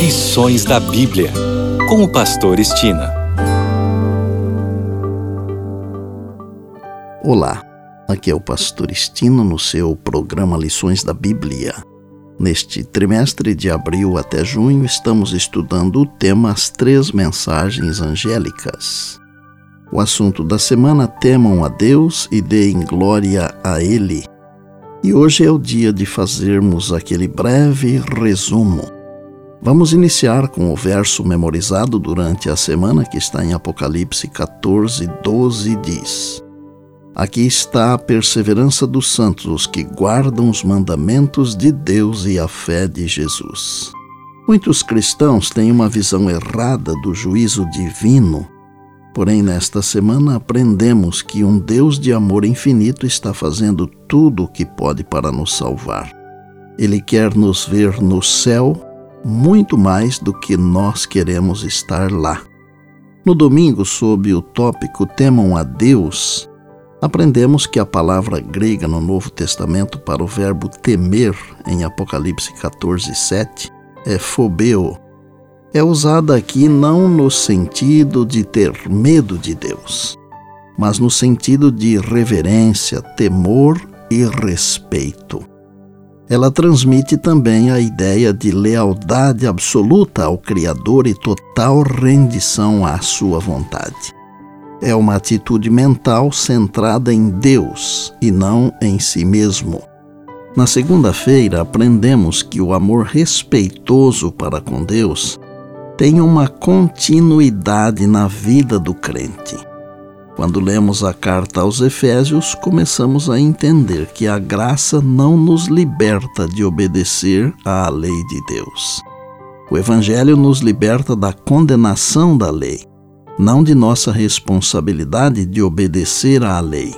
Lições da Bíblia, com o Pastor Estina. Olá, aqui é o Pastor Estino no seu programa Lições da Bíblia. Neste trimestre de abril até junho, estamos estudando o tema As Três Mensagens Angélicas. O assunto da semana: Temam a Deus e deem glória a Ele. E hoje é o dia de fazermos aquele breve resumo. Vamos iniciar com o verso memorizado durante a semana que está em Apocalipse 14, 12 diz: Aqui está a perseverança dos santos, os que guardam os mandamentos de Deus e a fé de Jesus. Muitos cristãos têm uma visão errada do juízo divino Porém, nesta semana aprendemos que um Deus de amor infinito está fazendo tudo o que pode para nos salvar. Ele quer nos ver no céu muito mais do que nós queremos estar lá. No domingo, sob o tópico Temam a Deus, aprendemos que a palavra grega no Novo Testamento para o verbo temer, em Apocalipse 14, 7, é phobeo, é usada aqui não no sentido de ter medo de Deus, mas no sentido de reverência, temor e respeito. Ela transmite também a ideia de lealdade absoluta ao Criador e total rendição à sua vontade. É uma atitude mental centrada em Deus e não em si mesmo. Na segunda-feira, aprendemos que o amor respeitoso para com Deus tem uma continuidade na vida do crente. Quando lemos a carta aos Efésios, começamos a entender que a graça não nos liberta de obedecer à lei de Deus. O Evangelho nos liberta da condenação da lei, não de nossa responsabilidade de obedecer à lei.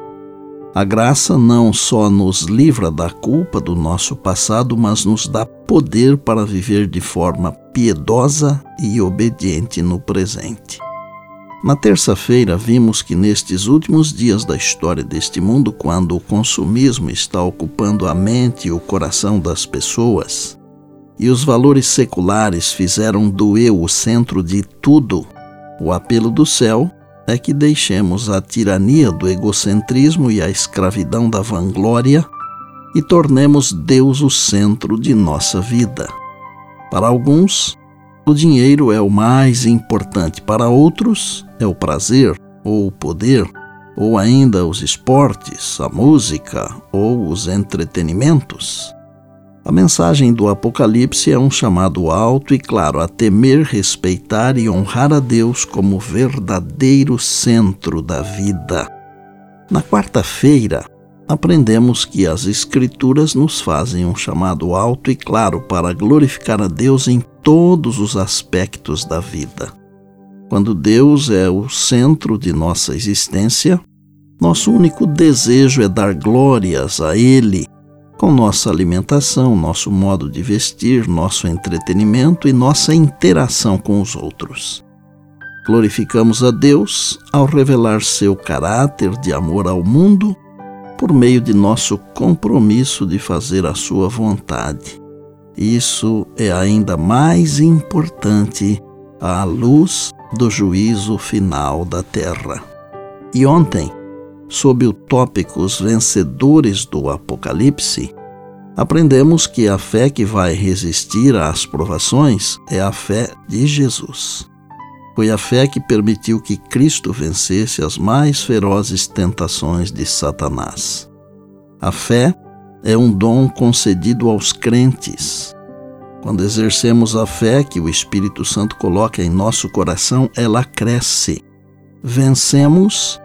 A graça não só nos livra da culpa do nosso passado, mas nos dá poder para viver de forma piedosa e obediente no presente. Na terça-feira, vimos que nestes últimos dias da história deste mundo, quando o consumismo está ocupando a mente e o coração das pessoas, e os valores seculares fizeram do eu o centro de tudo, o apelo do céu é que deixemos a tirania do egocentrismo e a escravidão da vanglória e tornemos Deus o centro de nossa vida. Para alguns, o dinheiro é o mais importante, para outros, é o prazer ou o poder, ou ainda os esportes, a música ou os entretenimentos. A mensagem do Apocalipse é um chamado alto e claro a temer, respeitar e honrar a Deus como verdadeiro centro da vida. Na quarta-feira, aprendemos que as Escrituras nos fazem um chamado alto e claro para glorificar a Deus em todos os aspectos da vida. Quando Deus é o centro de nossa existência, nosso único desejo é dar glórias a Ele com nossa alimentação, nosso modo de vestir, nosso entretenimento e nossa interação com os outros. Glorificamos a Deus ao revelar seu caráter de amor ao mundo por meio de nosso compromisso de fazer a sua vontade. Isso é ainda mais importante à luz do juízo final da terra. E ontem, sob o tópico Os Vencedores do Apocalipse, aprendemos que a fé que vai resistir às provações é a fé de Jesus. Foi a fé que permitiu que Cristo vencesse as mais ferozes tentações de Satanás. A fé é um dom concedido aos crentes. Quando exercemos a fé que o Espírito Santo coloca em nosso coração, ela cresce. Vencemos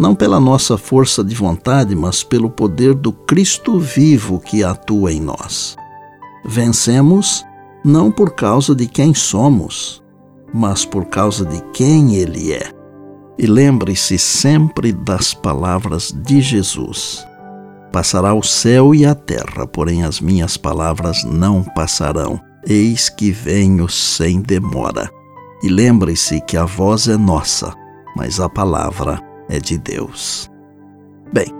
não pela nossa força de vontade, mas pelo poder do Cristo vivo que atua em nós. Vencemos não por causa de quem somos, mas por causa de quem Ele é. E lembre-se sempre das palavras de Jesus. Passará o céu e a terra, porém as minhas palavras não passarão. Eis que venho sem demora. E lembre-se que a voz é nossa, mas a palavra é de Deus. Bem,